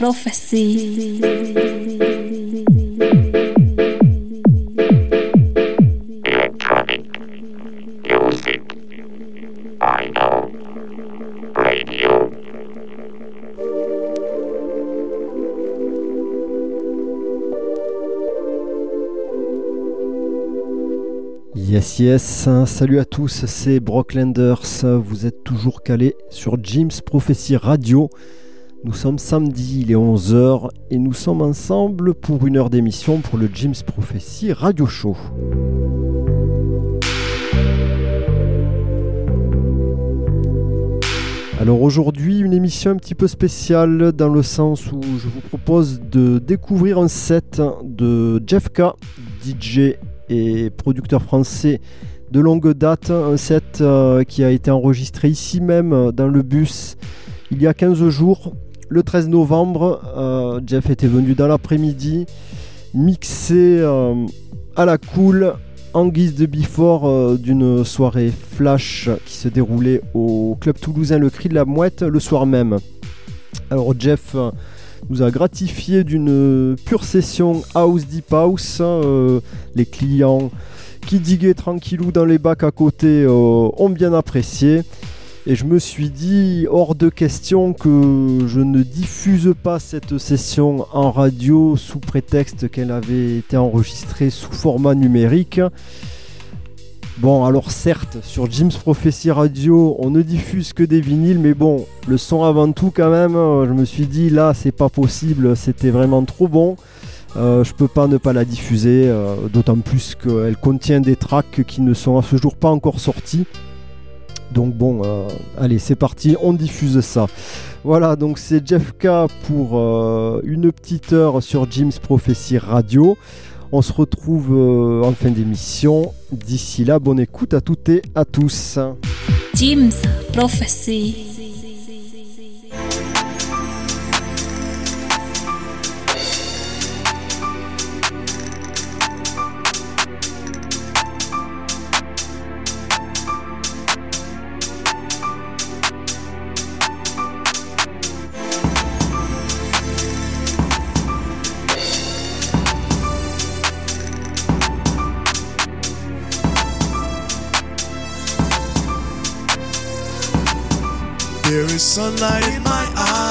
Prophecy. Yes, yes, salut à tous, c'est Brocklanders, vous êtes toujours calés sur Jim's Prophecy Radio. Nous sommes samedi, il est 11h et nous sommes ensemble pour une heure d'émission pour le Jim's Prophecy Radio Show. Alors aujourd'hui, une émission un petit peu spéciale dans le sens où je vous propose de découvrir un set de Jeff K, DJ et producteur français de longue date, un set euh, qui a été enregistré ici même dans le bus il y a 15 jours. Le 13 novembre, euh, Jeff était venu dans l'après-midi, mixé euh, à la cool en guise de before euh, d'une soirée flash qui se déroulait au club toulousain Le Cri de la Mouette le soir même. Alors Jeff euh, nous a gratifié d'une pure session house deep house. euh, les clients qui diguaient tranquillou dans les bacs à côté ont bien apprécié. Et je me suis dit, hors de question que je ne diffuse pas cette session en radio sous prétexte qu'elle avait été enregistrée sous format numérique. Bon, alors certes, sur Jim's Prophecy Radio, on ne diffuse que des vinyles, mais bon, le son avant tout quand même, euh, je me suis dit, là, c'est pas possible, c'était vraiment trop bon. Euh, je peux pas ne pas la diffuser, euh, d'autant plus qu'elle contient des tracks qui ne sont à ce jour pas encore sortis. Donc bon, euh, allez, c'est parti, on diffuse ça. Voilà, donc c'est Jeff K pour euh, une petite heure sur Jim's Prophecy Radio. On se retrouve euh, en fin d'émission. D'ici là, bonne écoute à toutes et à tous. Jim's Prophecy. Sunlight in my eyes.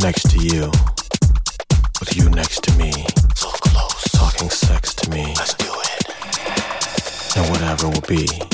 next to you, with you next to me. So close. Talking sex to me. Let's do it. And whatever will be.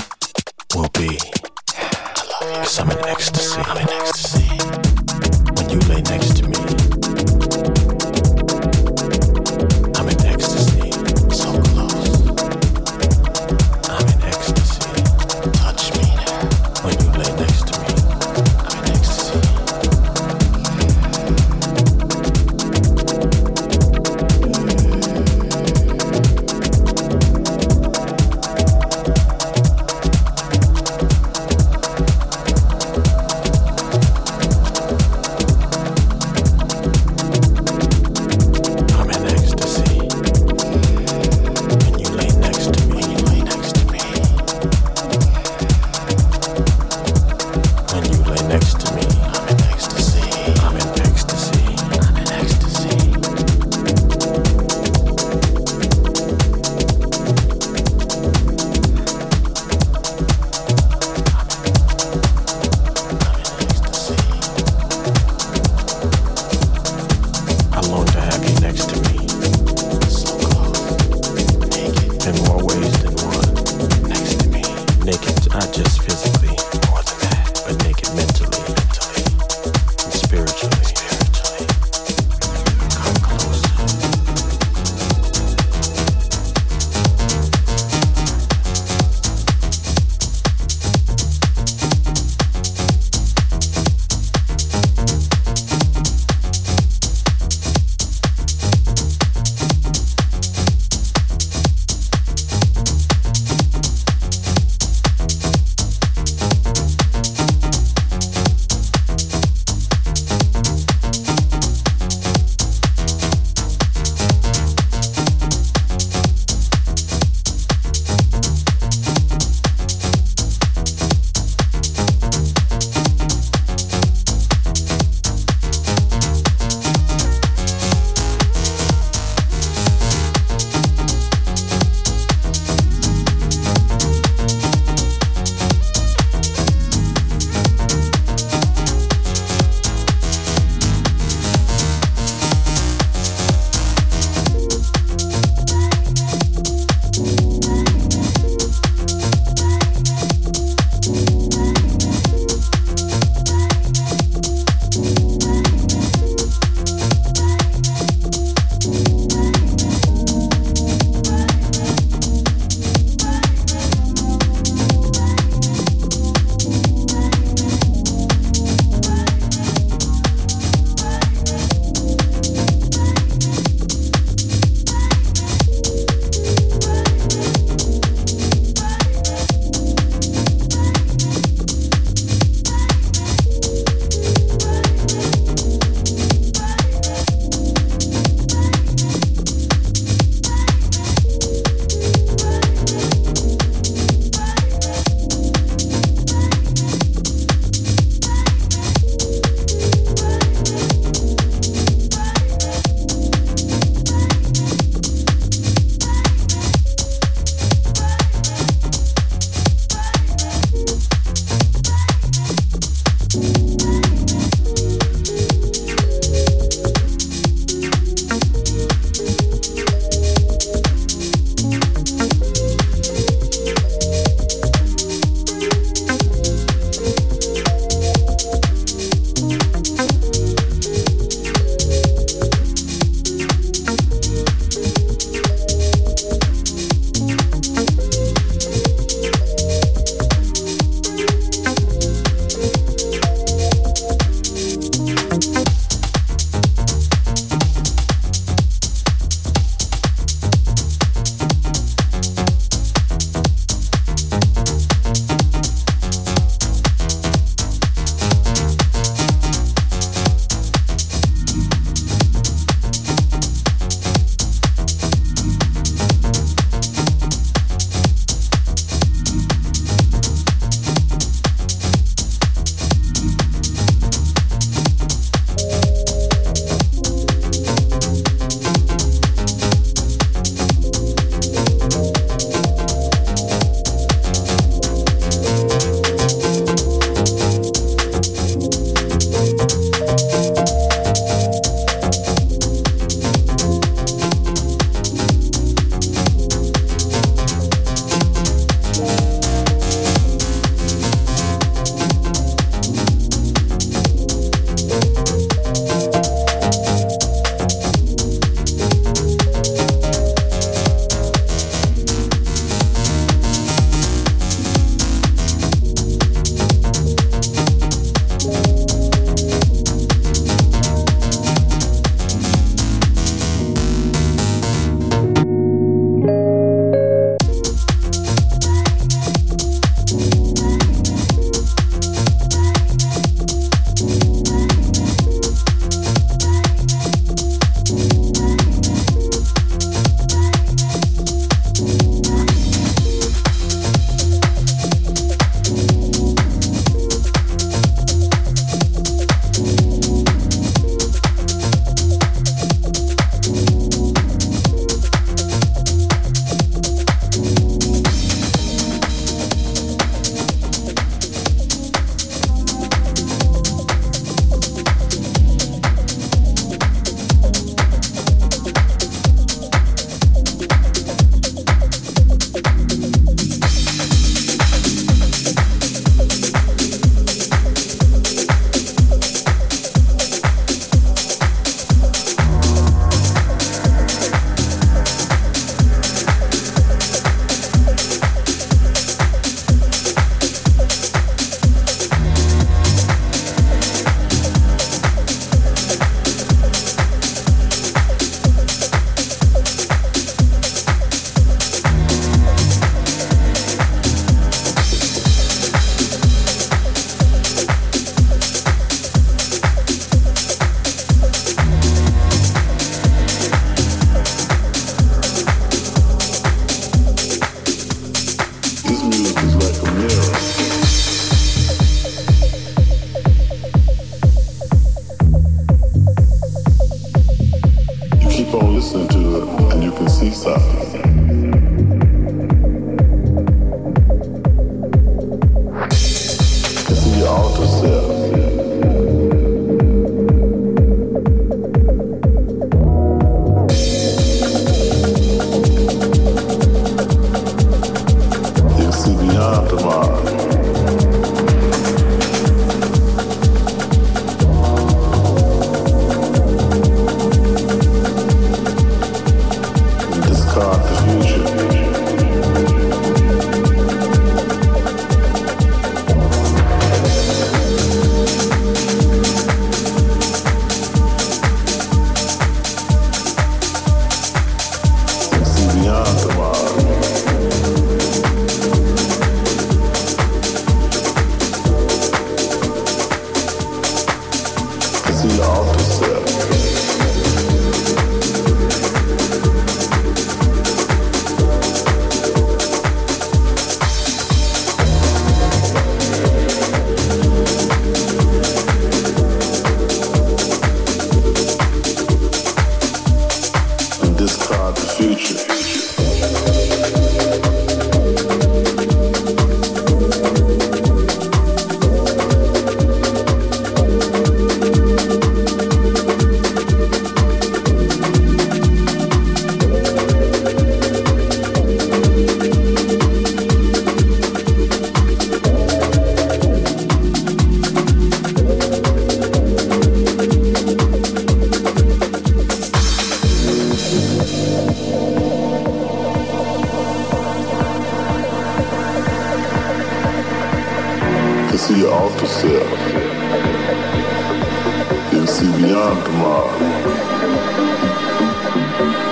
Beyond tomorrow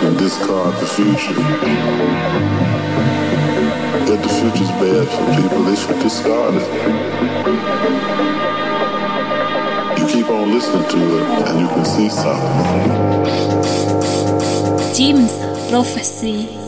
and discard the future. That the future's bad for people, they should discard it. You keep on listening to it and you can see something. Jim's Prophecy.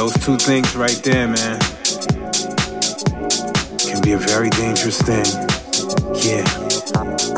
Those two things right there, man, can be a very dangerous thing. Yeah.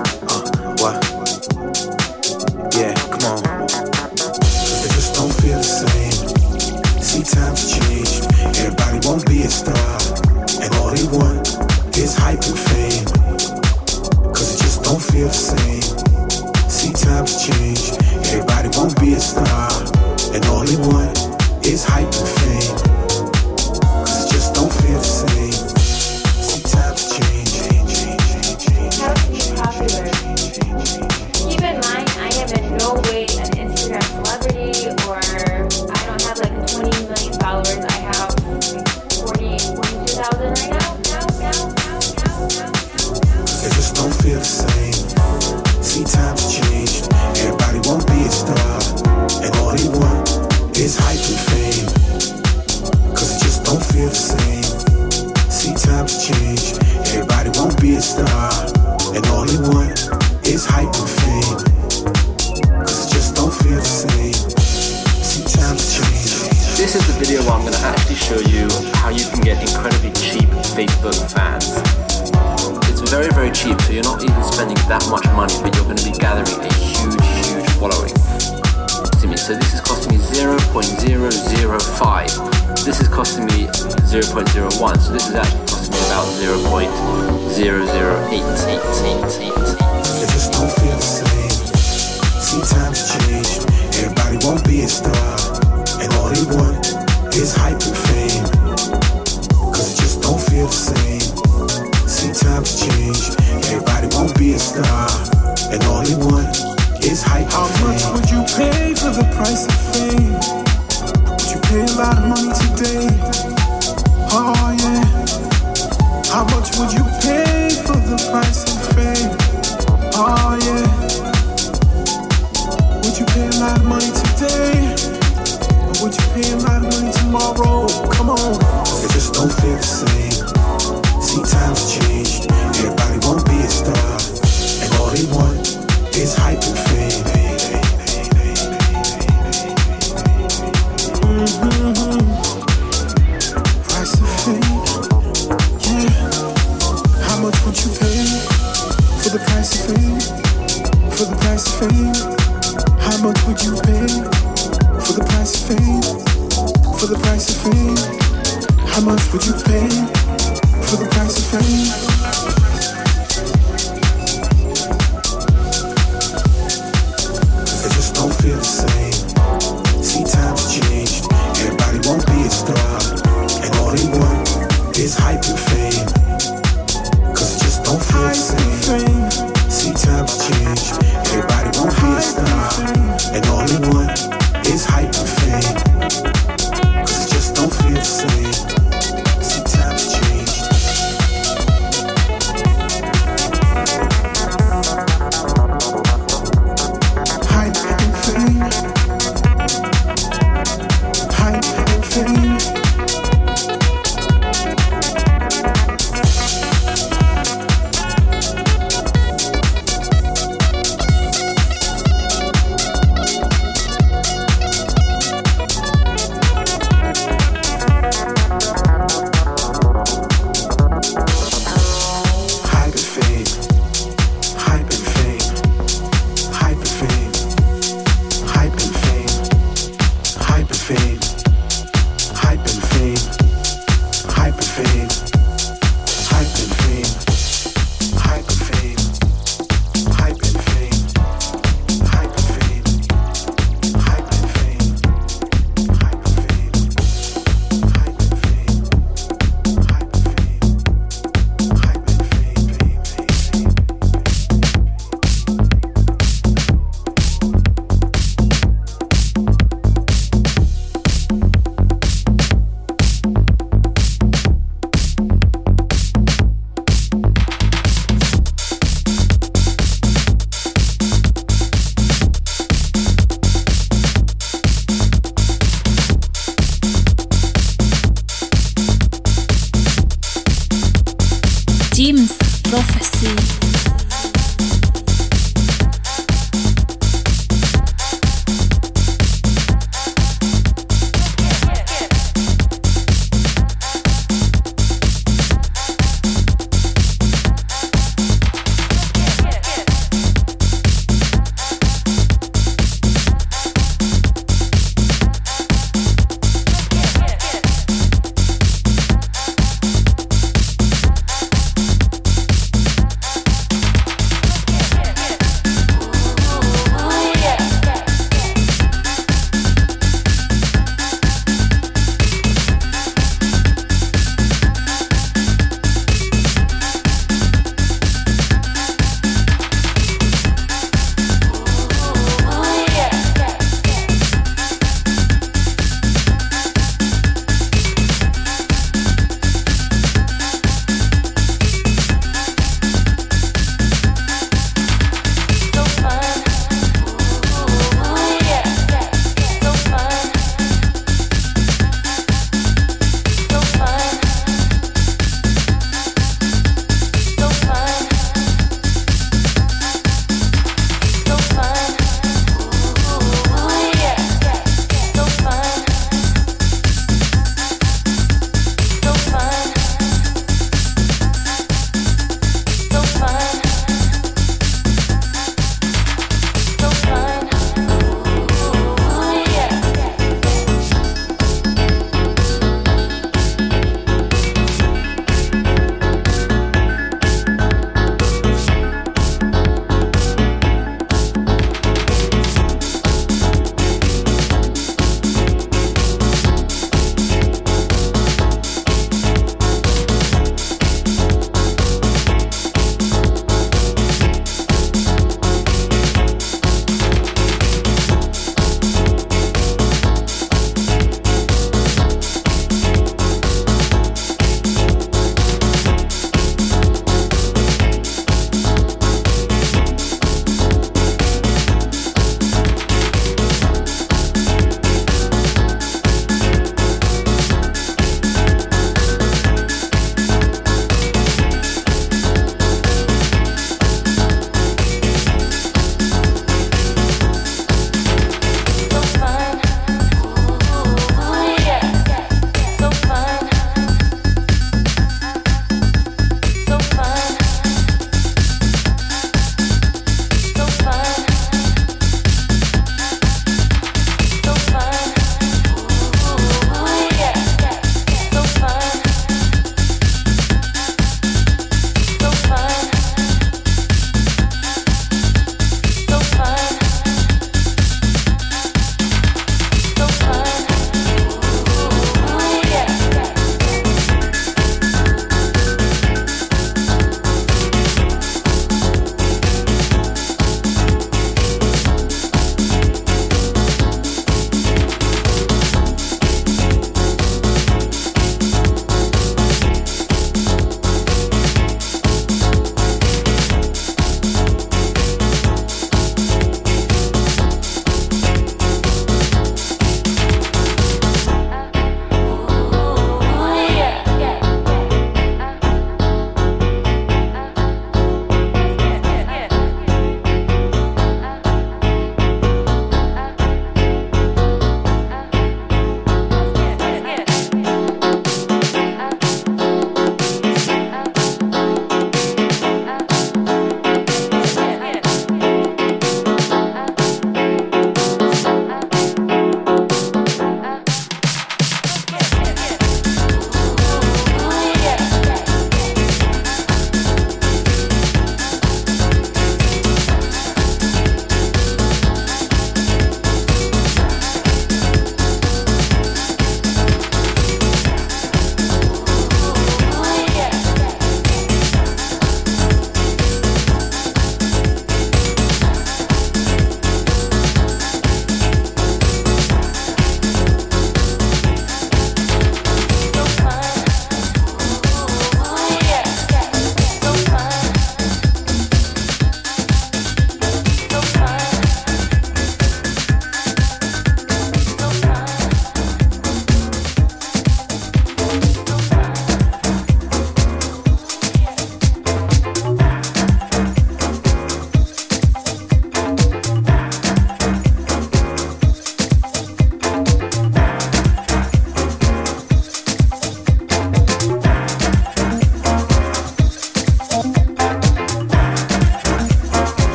price.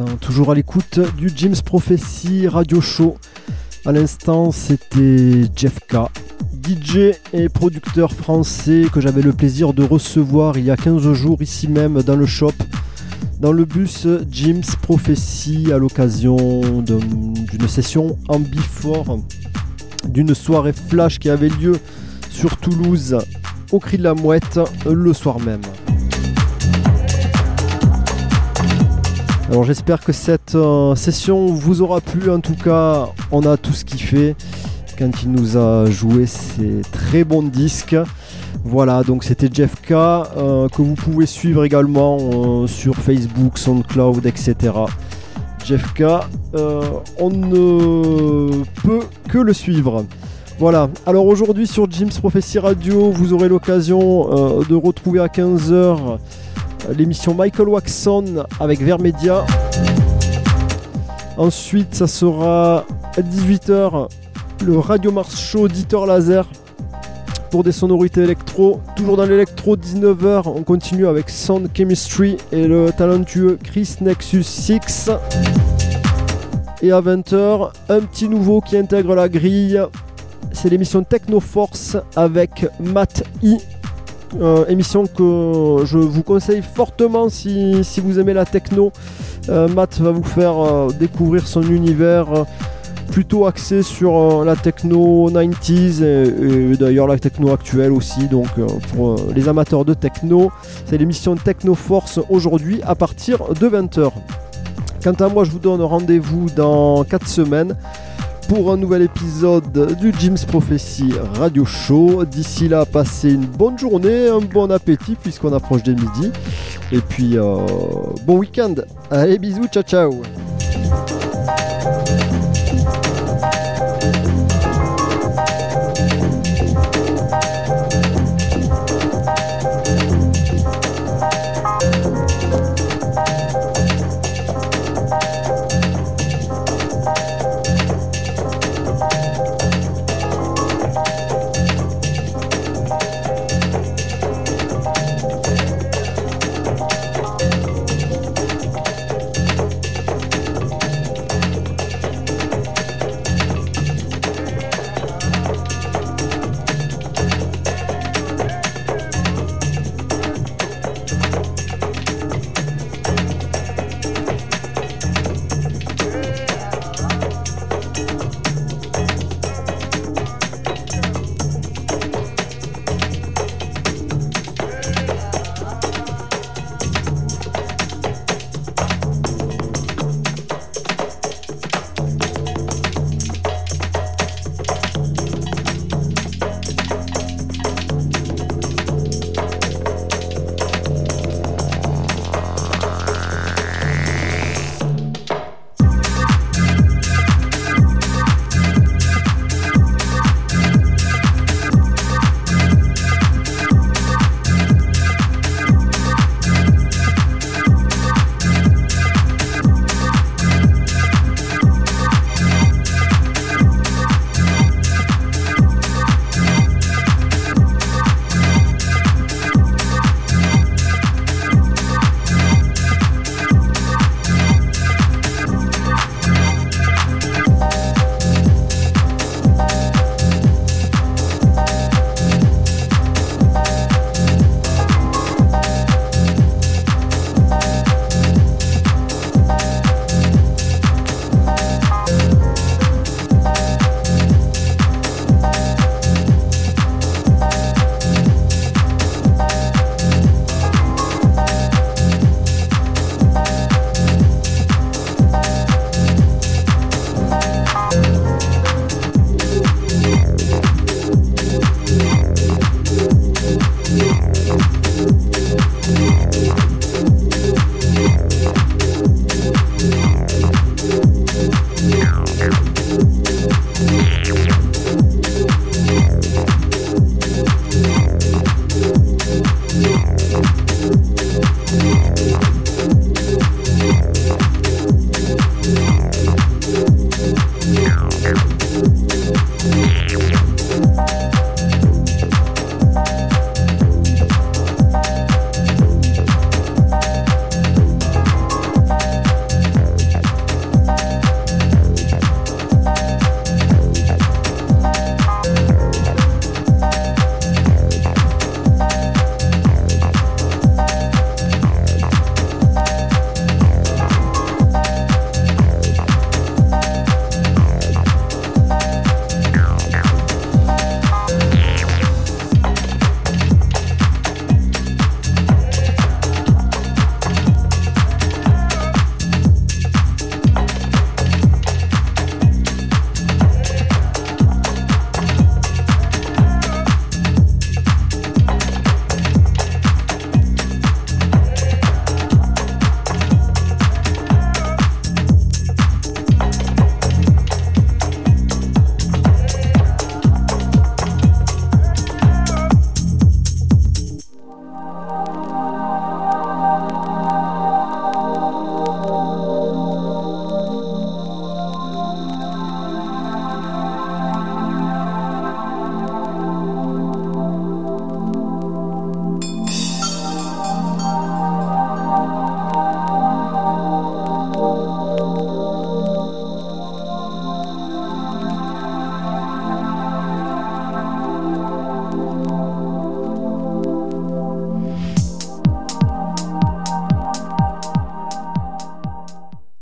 Hein, toujours à l'écoute du Jim's Prophecy Radio Show. À l'instant, c'était Jeff K, DJ et producteur français que j'avais le plaisir de recevoir il y a 15 jours ici même dans le shop, dans le bus Jim's Prophecy à l'occasion d'une session ambifort, d'une soirée flash qui avait lieu sur Toulouse au cri de la mouette le soir même. Alors j'espère que cette euh, session vous aura plu. En tout cas, on a tous kiffé quand il nous a joué ces très bons disques. Voilà, donc c'était Jeff K, euh, que vous pouvez suivre également euh, sur Facebook, SoundCloud, etc. Jeff K, on ne peut que le suivre. Voilà, alors aujourd'hui sur Jim's Prophecy Radio, vous aurez l'occasion de retrouver à 15h l'émission Michael Waxon avec Vermedia. Ensuite, ça sera à 18h le Radio Mars Show Auditeur Laser pour des sonorités électro. Toujours dans l'électro, 19h, on continue avec Sound Chemistry et le talentueux Chris Nexus 6. Et à 20h, un petit nouveau qui intègre la grille. C'est l'émission Techno Force avec Matt I euh, émission que je vous conseille fortement si, vous aimez la techno. Euh, Matt va vous faire euh, découvrir son univers plutôt axé sur la techno 90s et, d'ailleurs la techno actuelle aussi. Donc pour les amateurs de techno, c'est l'émission Techno Force aujourd'hui à partir de 20h. Quant à moi, je vous donne rendez-vous dans 4 semaines pour un nouvel épisode du Jim's Prophecy Radio Show. D'ici là, passez une bonne journée, un bon appétit puisqu'on approche des midi. Et puis, euh, bon week-end. Allez, bisous, ciao, ciao.